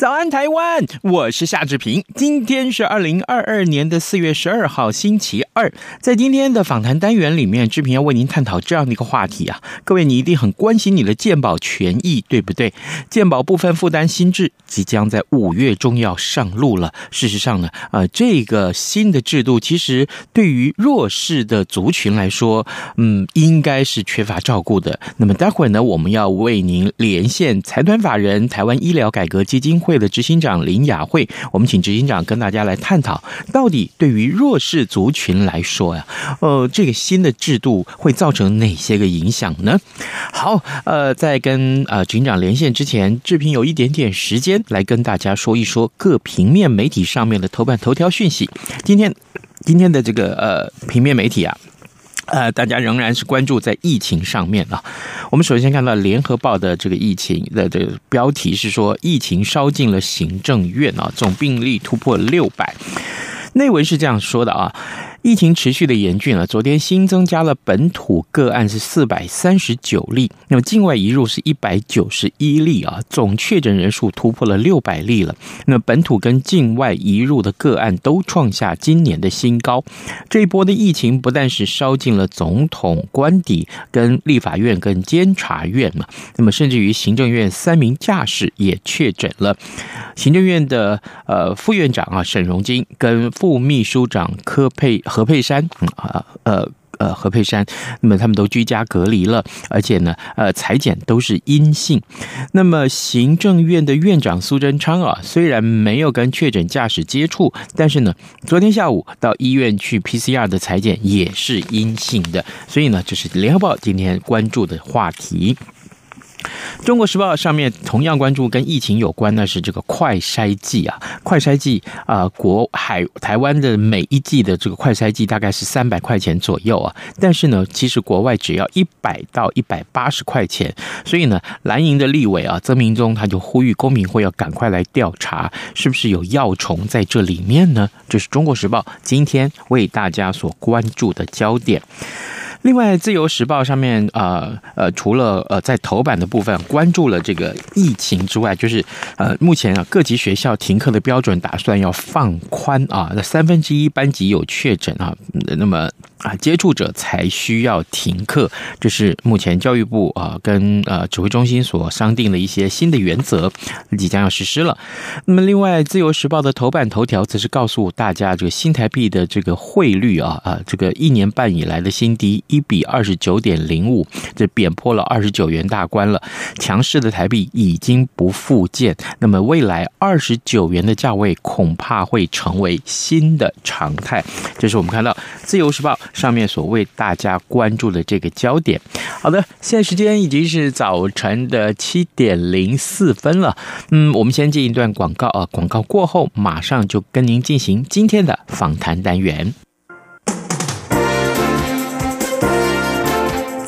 早安，台湾！我是夏志平。今天是二零二二年的四月十二号，星期二。在今天的访谈单元里面，志平要为您探讨这样的一个话题啊。各位，你一定很关心你的健保权益，对不对？健保部分负担新制即将在五月中要上路了。事实上呢，呃，这个新的制度其实对于弱势的族群来说，嗯，应该是缺乏照顾的。那么待会儿呢，我们要为您连线财团法人台湾医疗改革基金。会的执行长林雅慧，我们请执行长跟大家来探讨，到底对于弱势族群来说呀，呃，这个新的制度会造成哪些个影响呢？好，呃，在跟呃执行长连线之前，志平有一点点时间来跟大家说一说各平面媒体上面的头版头条讯息。今天今天的这个呃平面媒体啊。呃，大家仍然是关注在疫情上面啊。我们首先看到《联合报》的这个疫情的这个标题是说，疫情烧进了行政院啊，总病例突破六百。内文是这样说的啊。疫情持续的严峻了，昨天新增加了本土个案是四百三十九例，那么境外移入是一百九十一例啊，总确诊人数突破了六百例了。那本土跟境外移入的个案都创下今年的新高。这一波的疫情不但是烧进了总统官邸、跟立法院、跟监察院嘛，那么甚至于行政院三名驾驶也确诊了。行政院的呃副院长啊沈荣金跟副秘书长柯佩。何佩珊，啊，呃呃，何佩珊，那么他们都居家隔离了，而且呢，呃，采检都是阴性。那么行政院的院长苏贞昌啊，虽然没有跟确诊驾驶接触，但是呢，昨天下午到医院去 PCR 的采检也是阴性的。所以呢，这是联合报今天关注的话题。中国时报上面同样关注跟疫情有关的是这个快筛剂啊，快筛剂啊，国海台湾的每一剂的这个快筛剂大概是三百块钱左右啊，但是呢，其实国外只要一百到一百八十块钱，所以呢，蓝营的立委啊，曾明宗他就呼吁公民会要赶快来调查，是不是有药虫在这里面呢？这是中国时报今天为大家所关注的焦点。另外，《自由时报》上面呃呃，除了呃在头版的部分关注了这个疫情之外，就是呃目前啊各级学校停课的标准打算要放宽啊，那三分之一班级有确诊啊，那么。啊，接触者才需要停课，这是目前教育部啊跟呃指挥中心所商定的一些新的原则，即将要实施了。那么，另外，《自由时报》的头版头条则是告诉大家，这个新台币的这个汇率啊啊，这个一年半以来的新低，一比二十九点零五，这贬破了二十九元大关了。强势的台币已经不复见，那么未来二十九元的价位恐怕会成为新的常态。这是我们看到《自由时报》。上面所为大家关注的这个焦点，好的，现在时间已经是早晨的七点零四分了。嗯，我们先进一段广告啊，广告过后马上就跟您进行今天的访谈单元。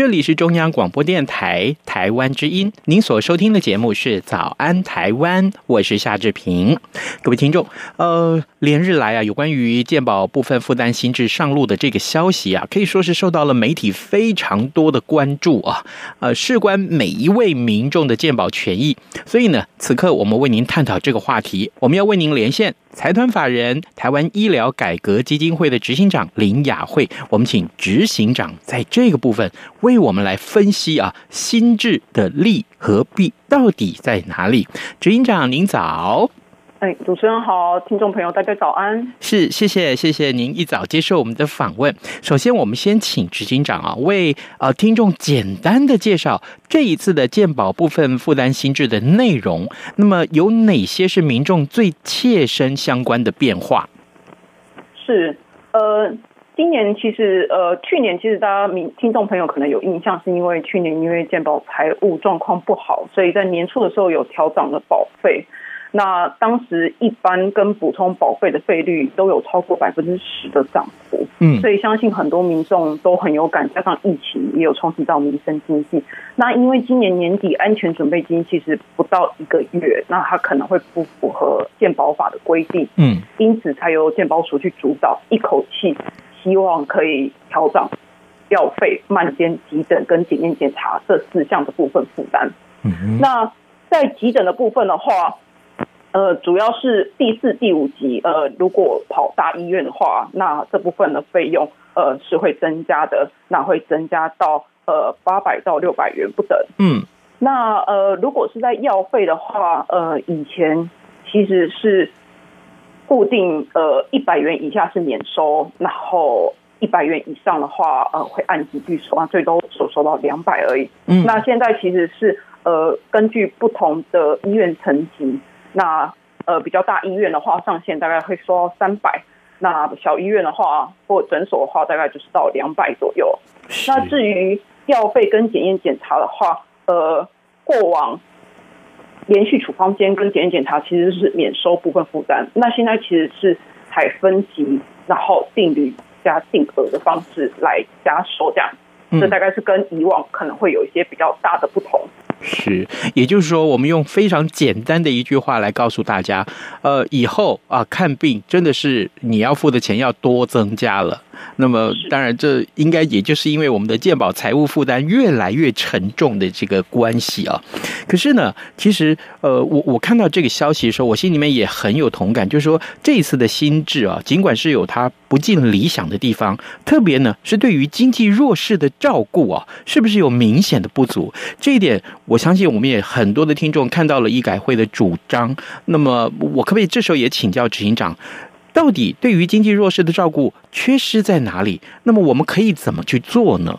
这里是中央广播电台台湾之音，您所收听的节目是《早安台湾》，我是夏志平。各位听众，呃，连日来啊，有关于健保部分负担新制上路的这个消息啊，可以说是受到了媒体非常多的关注啊，呃，事关每一位民众的健保权益。所以呢，此刻我们为您探讨这个话题，我们要为您连线。财团法人台湾医疗改革基金会的执行长林雅慧，我们请执行长在这个部分为我们来分析啊，心智的利和弊到底在哪里？执行长您早。哎，主持人好，听众朋友大家早安。是，谢谢，谢谢您一早接受我们的访问。首先，我们先请执行长啊，为呃听众简单的介绍这一次的鉴保部分负担新制的内容。那么，有哪些是民众最切身相关的变化？是，呃，今年其实呃，去年其实大家民听众朋友可能有印象，是因为去年因为健保财务状况不好，所以在年初的时候有调涨了保费。那当时一般跟补充保费的费率都有超过百分之十的涨幅，嗯，所以相信很多民众都很有感，加上疫情也有冲击到民生经济。那因为今年年底安全准备金其实不到一个月，那它可能会不符合健保法的规定，嗯，因此才由健保署去主导，一口气希望可以调涨药费、慢监、急诊跟检验检查这四项的部分负担。嗯，那在急诊的部分的话。呃，主要是第四、第五级，呃，如果跑大医院的话，那这部分的费用，呃，是会增加的，那会增加到呃八百到六百元不等。嗯，那呃，如果是在药费的话，呃，以前其实是固定呃一百元以下是免收，然后一百元以上的话，呃，会按级距收，最多所收到两百而已。嗯，那现在其实是呃根据不同的医院层级。那呃，比较大医院的话，上限大概会收到三百；那小医院的话，或诊所的话，大概就是到两百左右。那至于药费跟检验检查的话，呃，过往连续处方间跟检验检查其实是免收部分负担，那现在其实是采分级，然后定率加定额的方式来加收这样，这大概是跟以往可能会有一些比较大的不同。是，也就是说，我们用非常简单的一句话来告诉大家，呃，以后啊看病真的是你要付的钱要多增加了。那么，当然，这应该也就是因为我们的健保财务负担越来越沉重的这个关系啊。可是呢，其实，呃，我我看到这个消息的时候，我心里面也很有同感，就是说这一次的新制啊，尽管是有它不尽理想的地方，特别呢是对于经济弱势的照顾啊，是不是有明显的不足？这一点，我相信我们也很多的听众看到了医改会的主张。那么，我可不可以这时候也请教执行长？到底对于经济弱势的照顾缺失在哪里？那么我们可以怎么去做呢？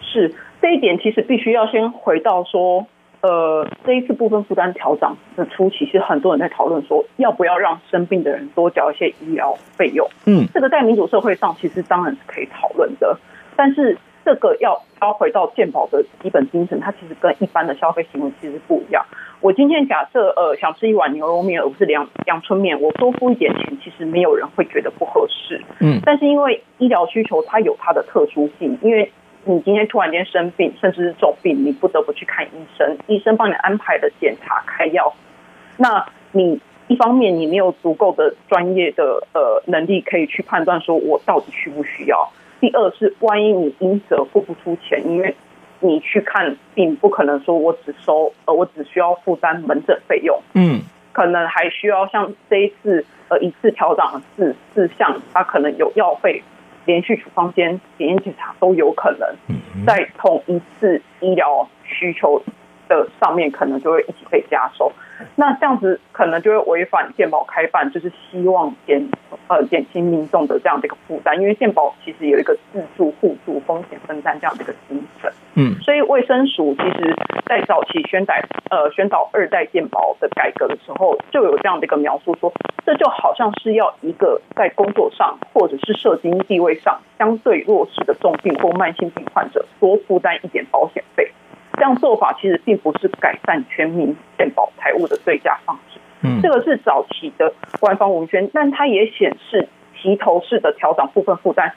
是这一点，其实必须要先回到说，呃，这一次部分负担调涨的初期，是很多人在讨论说，要不要让生病的人多缴一些医疗费用？嗯，这个在民主社会上，其实当然是可以讨论的，但是。这个要要回到健保的基本精神，它其实跟一般的消费行为其实不一样。我今天假设呃想吃一碗牛肉面，而不是阳阳春面，我多付一点钱，其实没有人会觉得不合适。嗯，但是因为医疗需求它有它的特殊性，因为你今天突然间生病，甚至是重病，你不得不去看医生，医生帮你安排的检查开药，那你一方面你没有足够的专业的呃能力可以去判断说我到底需不需要。第二是，万一你因者付不出钱，因为你去看病，不可能说我只收，呃，我只需要负担门诊费用，嗯，可能还需要像这一次，呃，一次调整四四项，它可能有药费、连续处方间、检验检查都有可能，在同一次医疗需求的上面可能就会一起被加收。那这样子可能就会违反健保开办，就是希望减呃减轻民众的这样的一个负担，因为健保其实有一个自助互助风险分担这样的一个精神。嗯，所以卫生署其实在早期宣导呃宣导二代健保的改革的时候，就有这样的一个描述说，这就好像是要一个在工作上或者是社经地位上相对弱势的重病或慢性病患者多负担一点保险费。这样做法其实并不是改善全民健保财务的最佳方式。嗯，这个是早期的官方文宣，但它也显示齐头式的调整部分负担，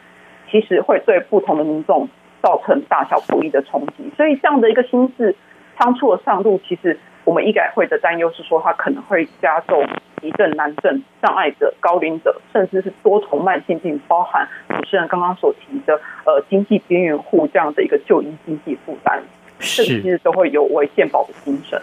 其实会对不同的民众造成大小不一的冲击。所以这样的一个新制仓促的上路，其实我们医改会的担忧是说，它可能会加重急症、难症障碍者、高龄者，甚至是多重慢性病，包含主持人刚刚所提的呃经济边缘户这样的一个就医经济负担。是，其实都会有为健保的精神。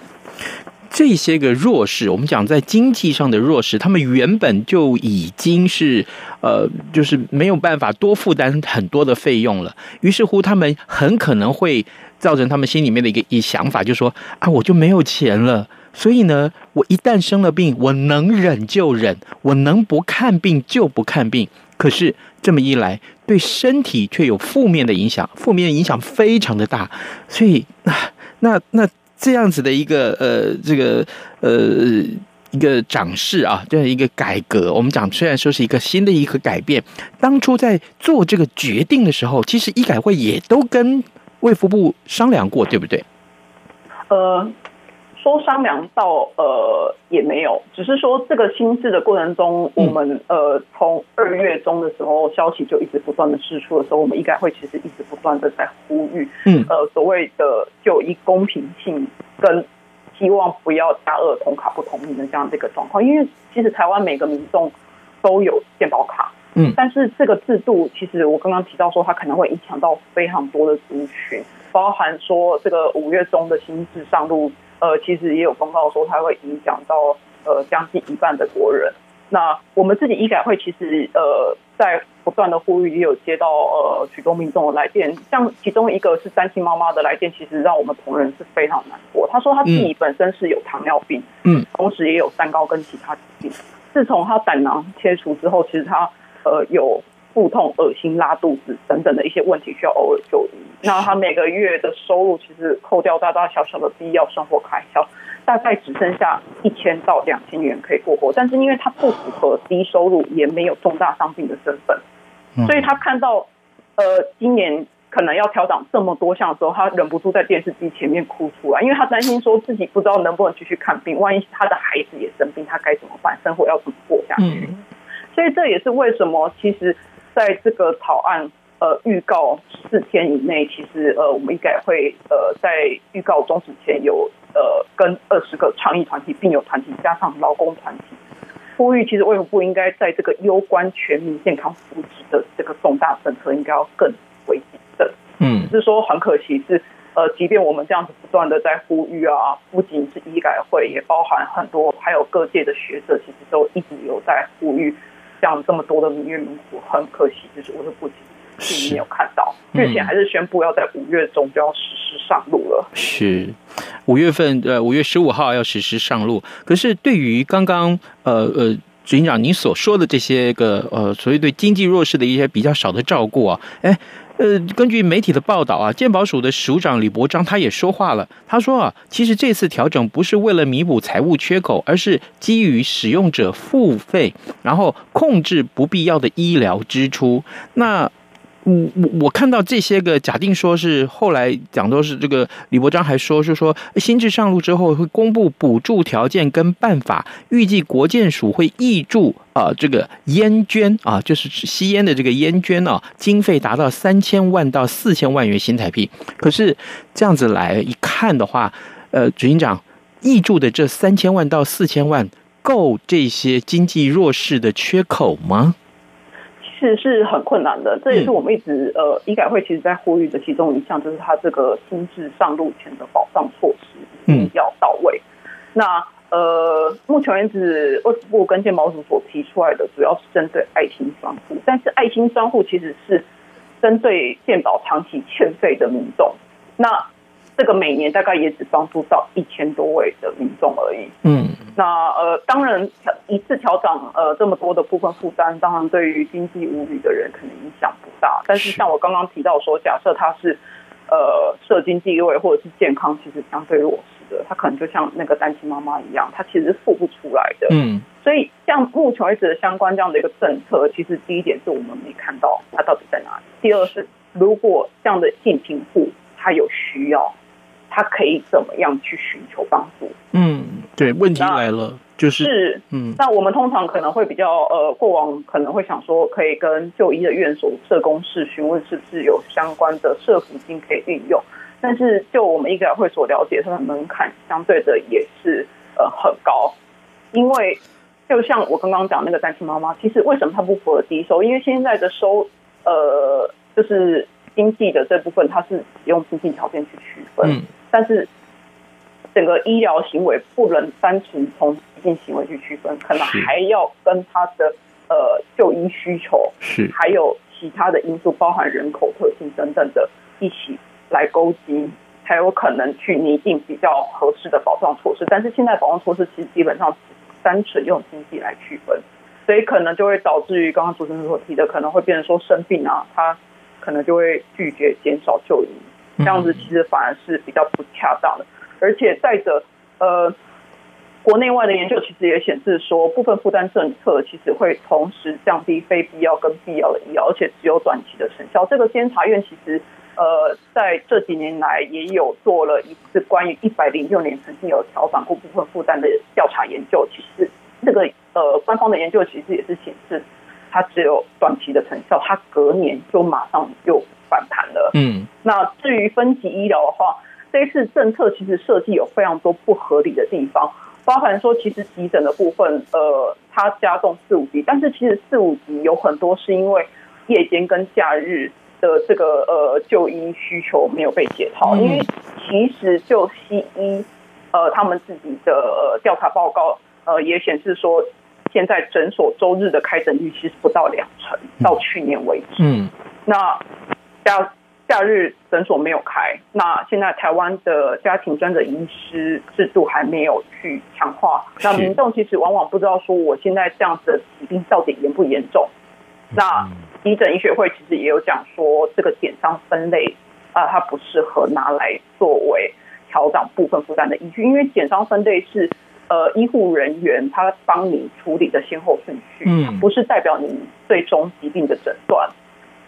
这些个弱势，我们讲在经济上的弱势，他们原本就已经是呃，就是没有办法多负担很多的费用了。于是乎，他们很可能会造成他们心里面的一个一想法，就说啊，我就没有钱了。所以呢，我一旦生了病，我能忍就忍，我能不看病就不看病。可是这么一来，对身体却有负面的影响，负面影响非常的大。所以，那那那这样子的一个呃，这个呃一个涨势啊，这样一个改革，我们讲虽然说是一个新的一个改变，当初在做这个决定的时候，其实医改会也都跟卫福部商量过，对不对？呃。都商量到呃也没有，只是说这个新制的过程中，我们呃从二月中的时候消息就一直不断的释出的时候，我们应该会其实一直不断的在呼吁，嗯。呃所谓的就医公平性跟希望不要加二同卡不同名的这样的一个状况，因为其实台湾每个民众都有健保卡，嗯，但是这个制度其实我刚刚提到说它可能会影响到非常多的族群，包含说这个五月中的新制上路。呃，其实也有公告说它会影响到呃将近一半的国人。那我们自己医改会其实呃在不断的呼吁，也有接到呃许多民众的来电，像其中一个是单亲妈妈的来电，其实让我们同仁是非常难过。他说他自己本身是有糖尿病，嗯，同时也有三高跟其他疾病。自从他胆囊切除之后，其实他呃有。腹痛、恶心、拉肚子等等的一些问题需要偶尔就医。那他每个月的收入其实扣掉大大小小的必要生活开销，大概只剩下一千到两千元可以过活。但是因为他不符合低收入，也没有重大伤病的身份，所以他看到呃今年可能要调涨这么多项的时候，他忍不住在电视机前面哭出来，因为他担心说自己不知道能不能继续看病，万一他的孩子也生病，他该怎么办？生活要怎么过下去？所以这也是为什么其实。在这个草案呃预告四天以内，其实呃我们医改会呃在预告终止前有呃跟二十个倡议团体、病友团体加上劳工团体呼吁，其实卫福部应该在这个攸关全民健康福祉的这个重大政策，应该要更为谨慎。嗯，只是说很可惜是呃，即便我们这样子不断的在呼吁啊，不仅是医改会，也包含很多还有各界的学者，其实都一直有在呼吁。像这么多的民怨民苦，很可惜，就是我是不仅并没有看到，目前还是宣布要在五月中就要实施上路了。是五月份，呃，五月十五号要实施上路。可是对于刚刚呃呃，执行长您所说的这些个呃，所谓对经济弱势的一些比较少的照顾啊，哎。呃，根据媒体的报道啊，鉴保署的署长李伯章他也说话了。他说啊，其实这次调整不是为了弥补财务缺口，而是基于使用者付费，然后控制不必要的医疗支出。那。我我我看到这些个假定说是后来讲都是这个李伯章还说是说新制上路之后会公布补助条件跟办法，预计国健署会挹注啊这个烟捐啊就是吸烟的这个烟捐啊经费达到三千万到四千万元新台币。可是这样子来一看的话，呃，执行长挹注的这三千万到四千万够这些经济弱势的缺口吗？其实是很困难的，这也是我们一直呃医改会其实在呼吁的其中一项，就是它这个新制上路前的保障措施嗯要到位。那呃，目前为止，卫福部跟健保署所提出来的主要是针对爱心商户，但是爱心商户其实是针对健保长期欠费的民众。那这个每年大概也只帮助到一千多位的民众而已。嗯，那呃，当然一次调涨呃这么多的部分负担，当然对于经济无虞的人可能影响不大。但是像我刚刚提到说，假设他是呃社经地位或者是健康其实相对弱势的，他可能就像那个单亲妈妈一样，他其实是付不出来的。嗯，所以像目前为止的相关这样的一个政策，其实第一点是我们没看到它到底在哪里。第二是如果这样的性贫户他有需要。他可以怎么样去寻求帮助？嗯，对，问题来了，就是，是嗯，那我们通常可能会比较呃，过往可能会想说，可以跟就医的院所、社工室询问是不是有相关的社福金可以运用。但是就我们医改会所了解，它的门槛相对的也是呃很高，因为就像我刚刚讲那个单亲妈妈，其实为什么她不符合低收？因为现在的收呃就是经济的这部分，它是用经济条件去区分。嗯但是，整个医疗行为不能单纯从疾病行为去区分，可能还要跟他的呃就医需求是，还有其他的因素，包含人口特性等等的，一起来勾稽，才有可能去拟定比较合适的保障措施。但是现在保障措施其实基本上单纯用经济来区分，所以可能就会导致于刚刚主持人所提的，可能会变成说生病啊，他可能就会拒绝减少就医。这样子其实反而是比较不恰当的，而且再者，呃，国内外的研究其实也显示说，部分负担政策其实会同时降低非必要跟必要的医疗，而且只有短期的成效。这个监察院其实呃在这几年来也有做了一次关于一百零六年曾经有调整过部分负担的调查研究，其实那个呃官方的研究其实也是显示，它只有短期的成效，它隔年就马上就。反弹了，嗯，那至于分级医疗的话，这一次政策其实设计有非常多不合理的地方，包含说其实急诊的部分，呃，它加重四五级，但是其实四五级有很多是因为夜间跟假日的这个呃就医需求没有被解套，因为其实就西医呃他们自己的调查报告呃也显示说，现在诊所周日的开诊率其实不到两成，到去年为止，嗯，那。假假日诊所没有开，那现在台湾的家庭专责医师制度还没有去强化，那民众其实往往不知道说我现在这样子的疾病到底严不严重。那急诊医学会其实也有讲说，这个减伤分类啊，它不适合拿来作为调整部分负担的依据，因为减伤分类是呃医护人员他帮你处理的先后顺序，嗯，不是代表你最终疾病的诊断。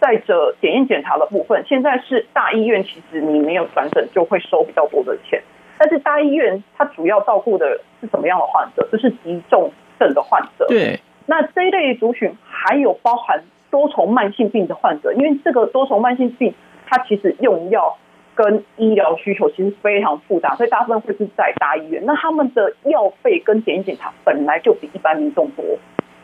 再者，检验检查的部分，现在是大医院，其实你没有转诊就会收比较多的钱。但是大医院它主要照顾的是什么样的患者？就是急重症的患者。对。那这一类族群还有包含多重慢性病的患者，因为这个多重慢性病，它其实用药跟医疗需求其实非常复杂，所以大部分会是在大医院。那他们的药费跟检验检查本来就比一般民众多，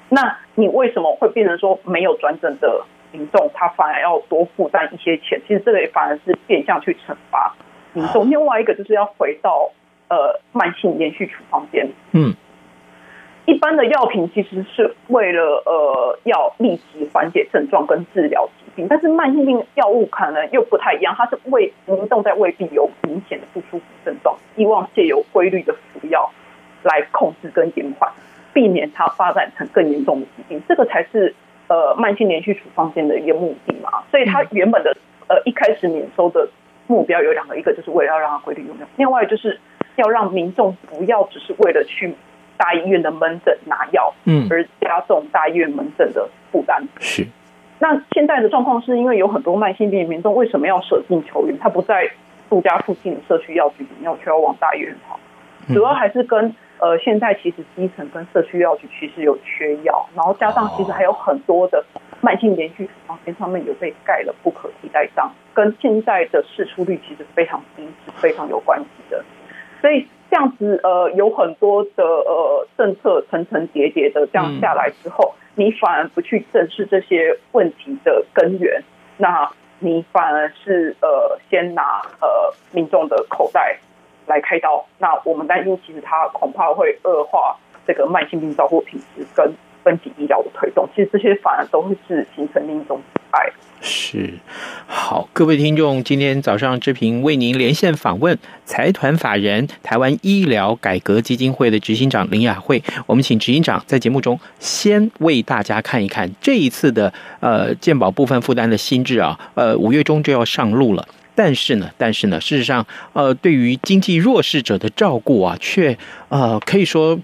那你为什么会变成说没有转诊的？民众他反而要多负担一些钱，其实这个也反而是变相去惩罚民众。另外一个就是要回到呃慢性连续处方箋。嗯，一般的药品其实是为了呃要立即缓解症状跟治疗疾病，但是慢性病药物可能又不太一样，它是为民众在未必有明显的不舒服症状，希望借由规律的服药来控制跟延缓，避免它发展成更严重的疾病，这个才是。呃，慢性连续处方箋的一个目的嘛，所以它原本的呃一开始免收的目标有两个，一个就是为了要让它规律用药，另外就是要让民众不要只是为了去大医院的门诊拿药，嗯，而加重大医院门诊的负担。是。那现在的状况是因为有很多慢性病民众为什么要舍近求远？他不在住家附近的社区药局领药，却要往大医院跑，主要还是跟。呃，现在其实基层跟社区药局其实有缺药，然后加上其实还有很多的慢性连续处方箋上面有被盖了不可替代章，跟现在的释出率其实非常低，是非常有关系的。所以这样子呃，有很多的呃政策层层叠叠的这样下来之后，你反而不去正视这些问题的根源，那你反而是呃先拿呃民众的口袋。来开刀，那我们担心，其实它恐怕会恶化这个慢性病照护品质跟分级医疗的推动。其实这些反而都会是形成另一种是，好，各位听众，今天早上志平为您连线访问财团法人台湾医疗改革基金会的执行长林雅慧。我们请执行长在节目中先为大家看一看这一次的呃健保部分负担的新制啊，呃五月中就要上路了。但是呢，但是呢，事实上，呃，对于经济弱势者的照顾啊，却呃可以说。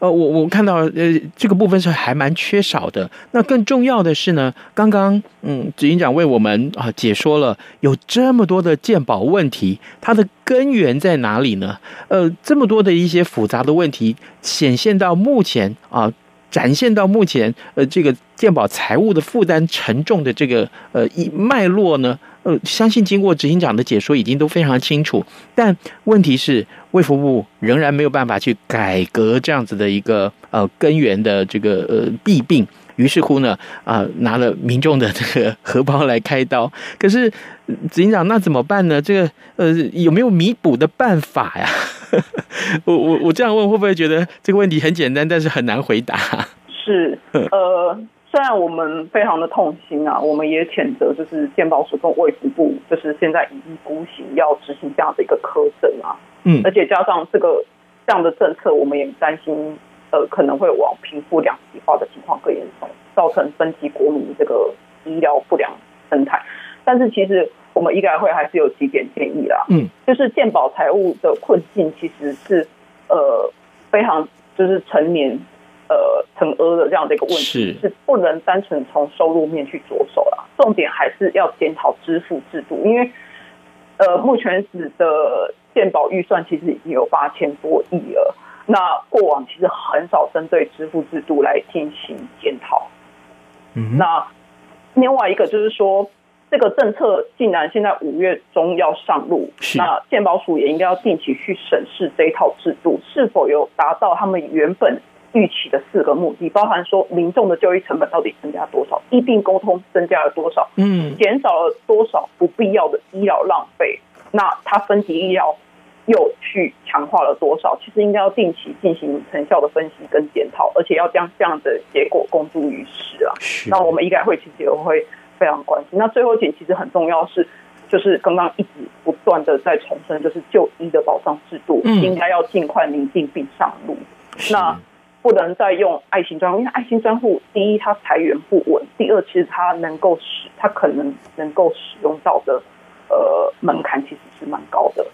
呃，我我看到呃这个部分是还蛮缺少的。那更重要的是呢，刚刚嗯执行长为我们啊解说了有这么多的鉴宝问题，它的根源在哪里呢？呃，这么多的一些复杂的问题显现到目前啊，展现到目前呃这个鉴宝财务的负担沉重的这个呃一脉络呢。呃，相信经过执行长的解说，已经都非常清楚。但问题是，卫福部仍然没有办法去改革这样子的一个呃根源的这个呃弊病。于是乎呢，啊、拿了民众的这个荷包来开刀。可是执行长，那怎么办呢？这个呃，有没有弥补的办法呀？我我我这样问，会不会觉得这个问题很简单，但是很难回答？是呃。虽然我们非常的痛心啊，我们也谴责，就是健保署跟卫福部，就是现在一意孤行要执行这样的一个苛政啊，嗯，而且加上这个这样的政策，我们也担心，呃，可能会往贫富两极化的情况更严重，造成分级国民这个医疗不良生态。但是其实我们医改会还是有几点建议啦，嗯，就是健保财务的困境其实是呃非常就是成年。呃，成额的这样的一个问题是，是不能单纯从收入面去着手了，重点还是要检讨支付制度，因为呃，目前时的健保预算其实已经有八千多亿了，那过往其实很少针对支付制度来进行检讨。嗯，那另外一个就是说，这个政策竟然现在五月中要上路，那健保署也应该要定期去审视这一套制度是否有达到他们原本。预期的四个目的，包含说民众的就医成本到底增加多少，医病沟通增加了多少，嗯，减少了多少不必要的医疗浪费，那它分级医疗又去强化了多少？其实应该要定期进行成效的分析跟检讨，而且要将这样的结果公诸于世啊。那我们医改会其实也会非常关心。那最后一点其实很重要是，就是刚刚一直不断的在重申，就是就医的保障制度应该要尽快拟定并上路。那不能再用爱心专户，因为爱心专户第一它财源不稳，第二其实它能够使它可能能够使用到的呃门槛其实是蛮高的，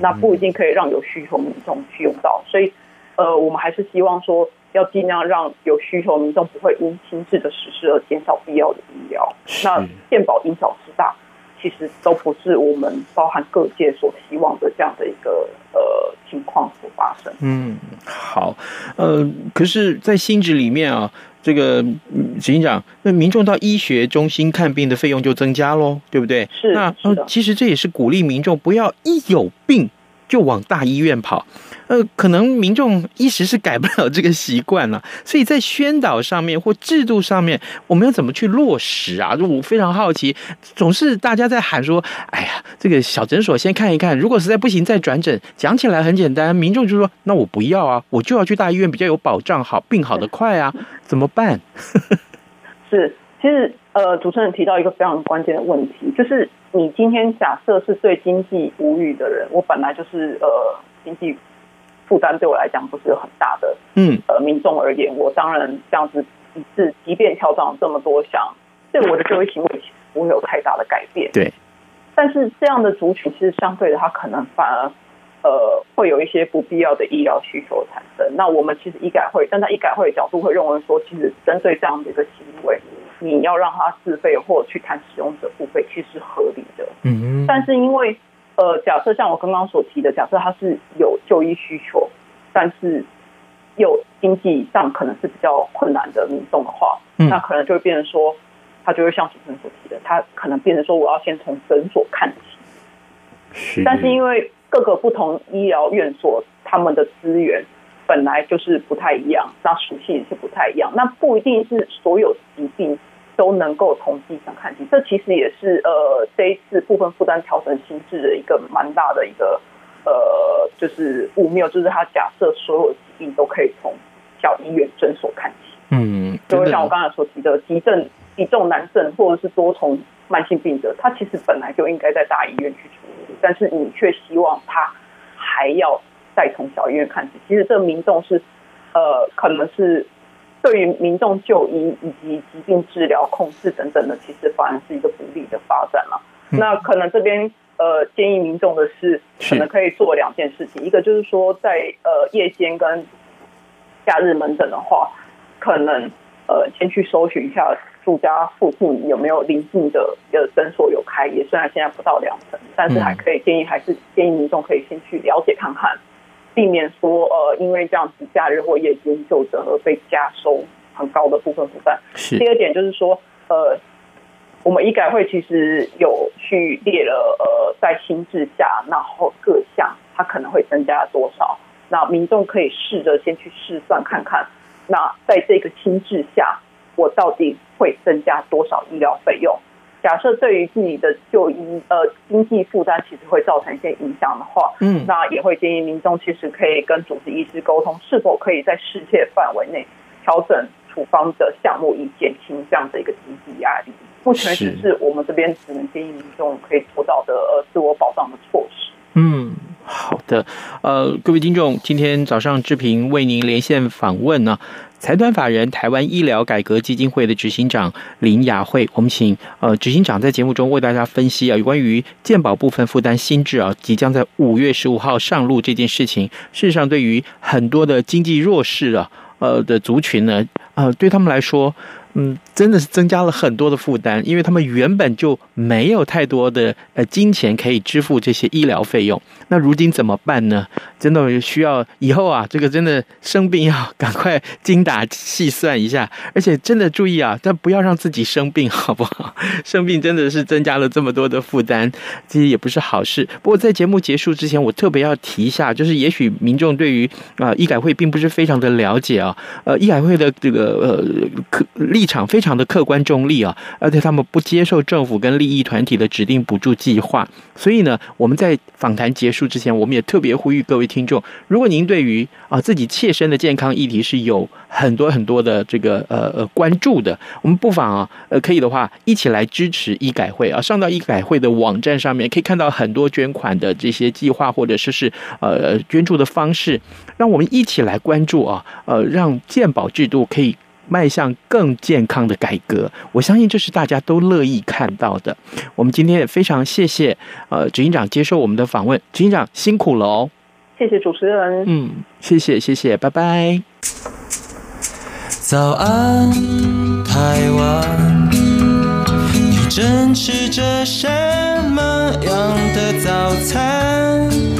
那不一定可以让有需求民众去用到，所以呃我们还是希望说要尽量让有需求民众不会因轻质的实施而减少必要的医疗，那健保因小失大。其实都不是我们包含各界所希望的这样的一个呃情况所发生。嗯，好，呃，可是，在新址里面啊，这个执行长，那民众到医学中心看病的费用就增加喽，对不对？是。那呃，其实这也是鼓励民众不要一有病就往大医院跑。呃，可能民众一时是改不了这个习惯了，所以在宣导上面或制度上面，我们要怎么去落实啊？我非常好奇，总是大家在喊说：“哎呀，这个小诊所先看一看，如果实在不行再转诊。”讲起来很简单，民众就说：“那我不要啊，我就要去大医院，比较有保障，好病好得快啊，怎么办？” 是，其实呃，主持人提到一个非常关键的问题，就是你今天假设是对经济无语的人，我本来就是呃经济。负担对我来讲不是很大的，嗯，呃，民众而言，我当然这样子一次，即便调整了这么多项，对我的就医行为不会有太大的改变，对。但是这样的族群其实相对的，他可能反而呃会有一些不必要的医疗需求产生。那我们其实医改会，站在医改会的角度会认为说，其实针对这样的一个行为，你要让他自费或者去谈使用者付费，其实是合理的，嗯。但是因为呃，假设像我刚刚所提的，假设他是有就医需求，但是有经济上可能是比较困难的民众的话，嗯，那可能就会变成说，他就会像主持人所提的，他可能变成说，我要先从诊所看起。是。但是因为各个不同医疗院所，他们的资源本来就是不太一样，那属性也是不太一样，那不一定是所有疾病。都能够从迹象看起，这其实也是呃这一次部分负担调整新制的一个蛮大的一个呃就是误谬，就是他假设所有疾病都可以从小医院诊所看起，嗯，就会像我刚才所提的急症急重难症或者是多重慢性病者，他其实本来就应该在大医院去处理，但是你却希望他还要再从小医院看起。其实这个民众是，呃，可能是对于民众就医以及疾病治疗控制等等的，其实反而是一个不利的发展了。嗯、那可能这边呃建议民众的是，可能可以做两件事情，一个就是说在呃夜间跟假日门诊的话，可能呃先去搜寻一下住家附近有没有邻近的的诊所有开业，虽然现在不到两成，但是还可以建议还是建议民众可以先去了解看看，避免说呃因为这样子假日或夜间就诊而被加收很高的部分负担。是。第二点就是说呃。我们医改会其实有去列了，呃，在新制下，然后各项它可能会增加多少，那民众可以试着先去试算看看，那在这个新制下，我到底会增加多少医疗费用？假设对于自己的就医呃经济负担其实会造成一些影响的话，嗯，那也会建议民众其实可以跟主治医师沟通，是否可以在世界范围内调整处方的项目，以减轻这样的一个经济压力。目前只是我们这边只能建议民众可以做到的呃自我保障的措施。嗯，好的。呃，各位听众，今天早上志平为您连线访问呢，财团法人台湾医疗改革基金会的执行长林雅慧。我们请呃执行长在节目中为大家分析啊，有关于健保部分负担新制啊，即将在五月十五号上路这件事情。事实上，对于很多的经济弱势啊，呃的族群呢，呃，对他们来说。嗯，真的是增加了很多的负担，因为他们原本就没有太多的呃金钱可以支付这些医疗费用。那如今怎么办呢？真的需要以后啊，这个真的生病要赶快精打细算一下，而且真的注意啊，但不要让自己生病，好不好？生病真的是增加了这么多的负担，其实也不是好事。不过在节目结束之前，我特别要提一下，就是也许民众对于啊医改会并不是非常的了解啊，呃，医改会的这个呃可。立场非非常的客观中立啊，而且他们不接受政府跟利益团体的指定补助计划，所以呢，我们在访谈结束之前，我们也特别呼吁各位听众，如果您对于啊自己切身的健康议题是有很多很多的这个呃呃关注的，我们不妨啊呃可以的话一起来支持医改会啊，上到医改会的网站上面可以看到很多捐款的这些计划或者说是呃捐助的方式，让我们一起来关注啊呃让健保制度可以。迈向更健康的改革，我相信这是大家都乐意看到的。我们今天也非常谢谢呃执行长接受我们的访问，执行长辛苦了哦。谢谢主持人。嗯，谢谢谢谢，拜拜。早安，台湾，你正吃着什么样的早餐？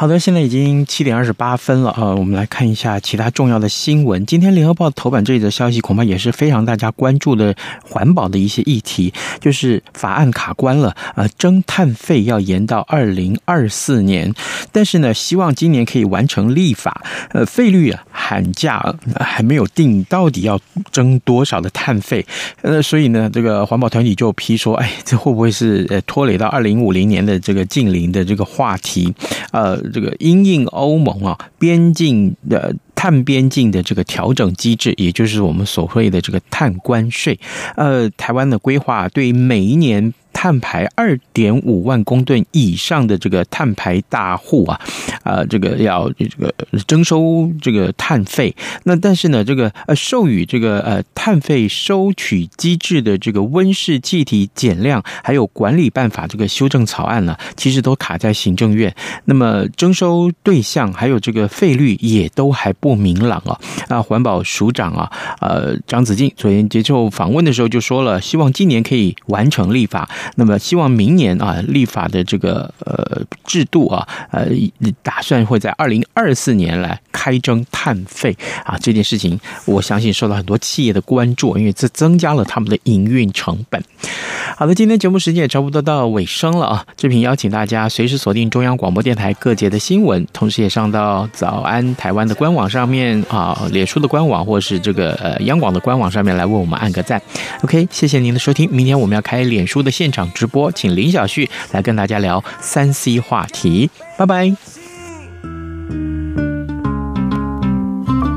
好的，现在已经七点二十八分了，呃，我们来看一下其他重要的新闻。今天联合报头版这一则消息，恐怕也是非常大家关注的环保的一些议题，就是法案卡关了，呃，征碳费要延到二零二四年，但是呢，希望今年可以完成立法。呃，费率啊，喊价还没有定，到底要征多少的碳费？呃，所以呢，这个环保团体就批说，哎，这会不会是呃拖累到二零五零年的这个近邻的这个话题？呃。这个因应欧盟啊边境的碳边境的这个调整机制，也就是我们所谓的这个碳关税，呃，台湾的规划对每一年。碳排二点五万公吨以上的这个碳排大户啊，啊，这个要这个征收这个碳费。那但是呢，这个呃授予这个呃碳费收取机制的这个温室气体减量还有管理办法这个修正草案呢，其实都卡在行政院。那么征收对象还有这个费率也都还不明朗啊。啊，环保署长啊，呃，张子静昨天接受访问的时候就说了，希望今年可以完成立法。那么希望明年啊，立法的这个呃制度啊，呃，打算会在二零二四年来开征碳费啊，这件事情我相信受到很多企业的关注，因为这增加了他们的营运成本。好的，今天节目时间也差不多到尾声了啊，志平邀请大家随时锁定中央广播电台各节的新闻，同时也上到早安台湾的官网上面啊，脸书的官网或是这个呃央广的官网上面来为我们按个赞。OK，谢谢您的收听，明天我们要开脸书的线场直播请林晓旭来跟大家聊三 c 话题。拜拜。